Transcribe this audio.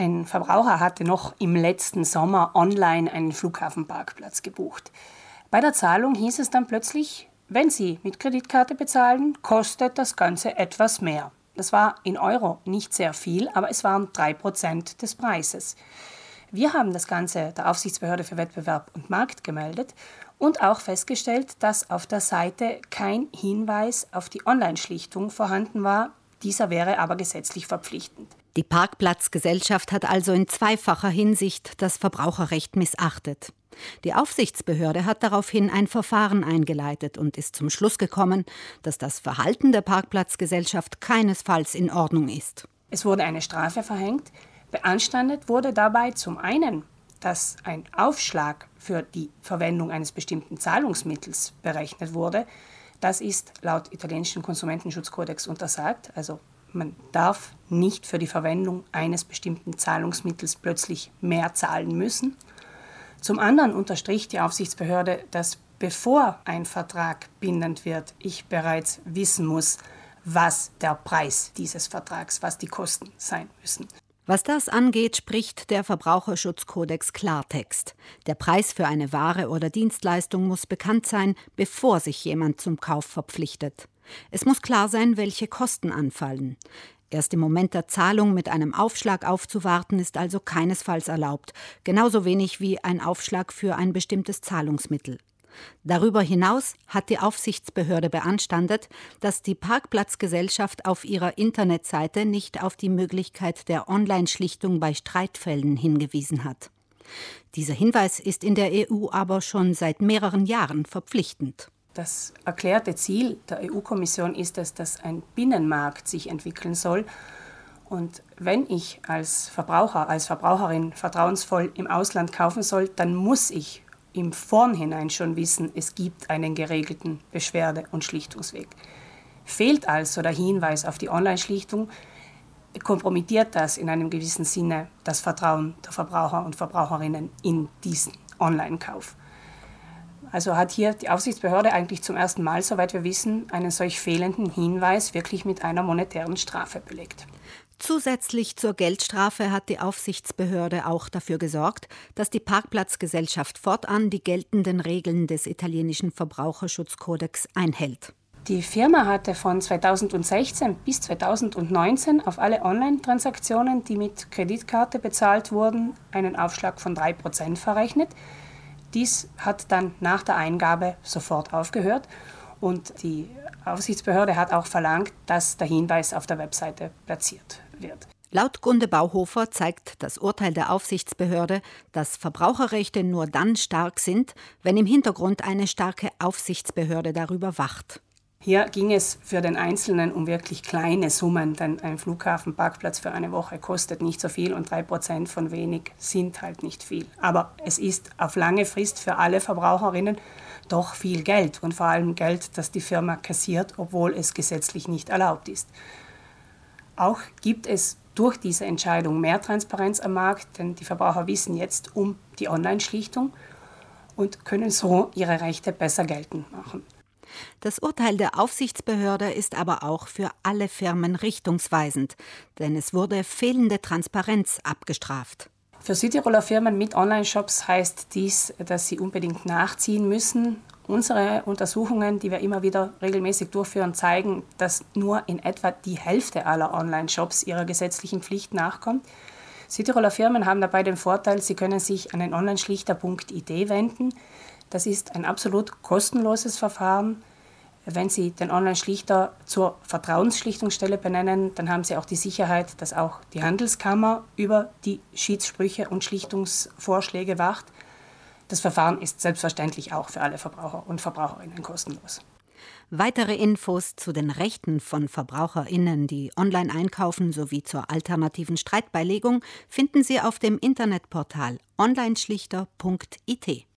Ein Verbraucher hatte noch im letzten Sommer online einen Flughafenparkplatz gebucht. Bei der Zahlung hieß es dann plötzlich, wenn Sie mit Kreditkarte bezahlen, kostet das Ganze etwas mehr. Das war in Euro nicht sehr viel, aber es waren 3% des Preises. Wir haben das Ganze der Aufsichtsbehörde für Wettbewerb und Markt gemeldet und auch festgestellt, dass auf der Seite kein Hinweis auf die Online-Schlichtung vorhanden war. Dieser wäre aber gesetzlich verpflichtend. Die Parkplatzgesellschaft hat also in zweifacher Hinsicht das Verbraucherrecht missachtet. Die Aufsichtsbehörde hat daraufhin ein Verfahren eingeleitet und ist zum Schluss gekommen, dass das Verhalten der Parkplatzgesellschaft keinesfalls in Ordnung ist. Es wurde eine Strafe verhängt. Beanstandet wurde dabei zum einen, dass ein Aufschlag für die Verwendung eines bestimmten Zahlungsmittels berechnet wurde. Das ist laut italienischen Konsumentenschutzkodex untersagt. Also man darf nicht für die Verwendung eines bestimmten Zahlungsmittels plötzlich mehr zahlen müssen. Zum anderen unterstrich die Aufsichtsbehörde, dass bevor ein Vertrag bindend wird, ich bereits wissen muss, was der Preis dieses Vertrags, was die Kosten sein müssen. Was das angeht, spricht der Verbraucherschutzkodex Klartext. Der Preis für eine Ware oder Dienstleistung muss bekannt sein, bevor sich jemand zum Kauf verpflichtet. Es muss klar sein, welche Kosten anfallen. Erst im Moment der Zahlung mit einem Aufschlag aufzuwarten, ist also keinesfalls erlaubt, genauso wenig wie ein Aufschlag für ein bestimmtes Zahlungsmittel. Darüber hinaus hat die Aufsichtsbehörde beanstandet, dass die Parkplatzgesellschaft auf ihrer Internetseite nicht auf die Möglichkeit der Online-Schlichtung bei Streitfällen hingewiesen hat. Dieser Hinweis ist in der EU aber schon seit mehreren Jahren verpflichtend. Das erklärte Ziel der EU-Kommission ist es, dass ein Binnenmarkt sich entwickeln soll. Und wenn ich als Verbraucher, als Verbraucherin vertrauensvoll im Ausland kaufen soll, dann muss ich im Vornhinein schon wissen, es gibt einen geregelten Beschwerde- und Schlichtungsweg. Fehlt also der Hinweis auf die Online-Schlichtung, kompromittiert das in einem gewissen Sinne das Vertrauen der Verbraucher und Verbraucherinnen in diesen Online-Kauf. Also hat hier die Aufsichtsbehörde eigentlich zum ersten Mal, soweit wir wissen, einen solch fehlenden Hinweis wirklich mit einer monetären Strafe belegt. Zusätzlich zur Geldstrafe hat die Aufsichtsbehörde auch dafür gesorgt, dass die Parkplatzgesellschaft fortan die geltenden Regeln des italienischen Verbraucherschutzkodex einhält. Die Firma hatte von 2016 bis 2019 auf alle Online-Transaktionen, die mit Kreditkarte bezahlt wurden, einen Aufschlag von 3% verrechnet. Dies hat dann nach der Eingabe sofort aufgehört und die Aufsichtsbehörde hat auch verlangt, dass der Hinweis auf der Webseite platziert wird. Laut Gunde Bauhofer zeigt das Urteil der Aufsichtsbehörde, dass Verbraucherrechte nur dann stark sind, wenn im Hintergrund eine starke Aufsichtsbehörde darüber wacht. Hier ging es für den Einzelnen um wirklich kleine Summen, denn ein Flughafenparkplatz für eine Woche kostet nicht so viel und drei Prozent von wenig sind halt nicht viel. Aber es ist auf lange Frist für alle Verbraucherinnen doch viel Geld und vor allem Geld, das die Firma kassiert, obwohl es gesetzlich nicht erlaubt ist. Auch gibt es durch diese Entscheidung mehr Transparenz am Markt, denn die Verbraucher wissen jetzt um die Online-Schlichtung und können so ihre Rechte besser geltend machen. Das Urteil der Aufsichtsbehörde ist aber auch für alle Firmen richtungsweisend, denn es wurde fehlende Transparenz abgestraft. Für Südtiroler Firmen mit Online-Shops heißt dies, dass sie unbedingt nachziehen müssen. Unsere Untersuchungen, die wir immer wieder regelmäßig durchführen, zeigen, dass nur in etwa die Hälfte aller Online-Shops ihrer gesetzlichen Pflicht nachkommt. Südtiroler Firmen haben dabei den Vorteil, sie können sich an den Online-Schlichter.id wenden. Das ist ein absolut kostenloses Verfahren. Wenn Sie den Online-Schlichter zur Vertrauensschlichtungsstelle benennen, dann haben Sie auch die Sicherheit, dass auch die Handelskammer über die Schiedssprüche und Schlichtungsvorschläge wacht. Das Verfahren ist selbstverständlich auch für alle Verbraucher und Verbraucherinnen kostenlos. Weitere Infos zu den Rechten von Verbraucherinnen, die online einkaufen, sowie zur alternativen Streitbeilegung finden Sie auf dem Internetportal onlineschlichter.it.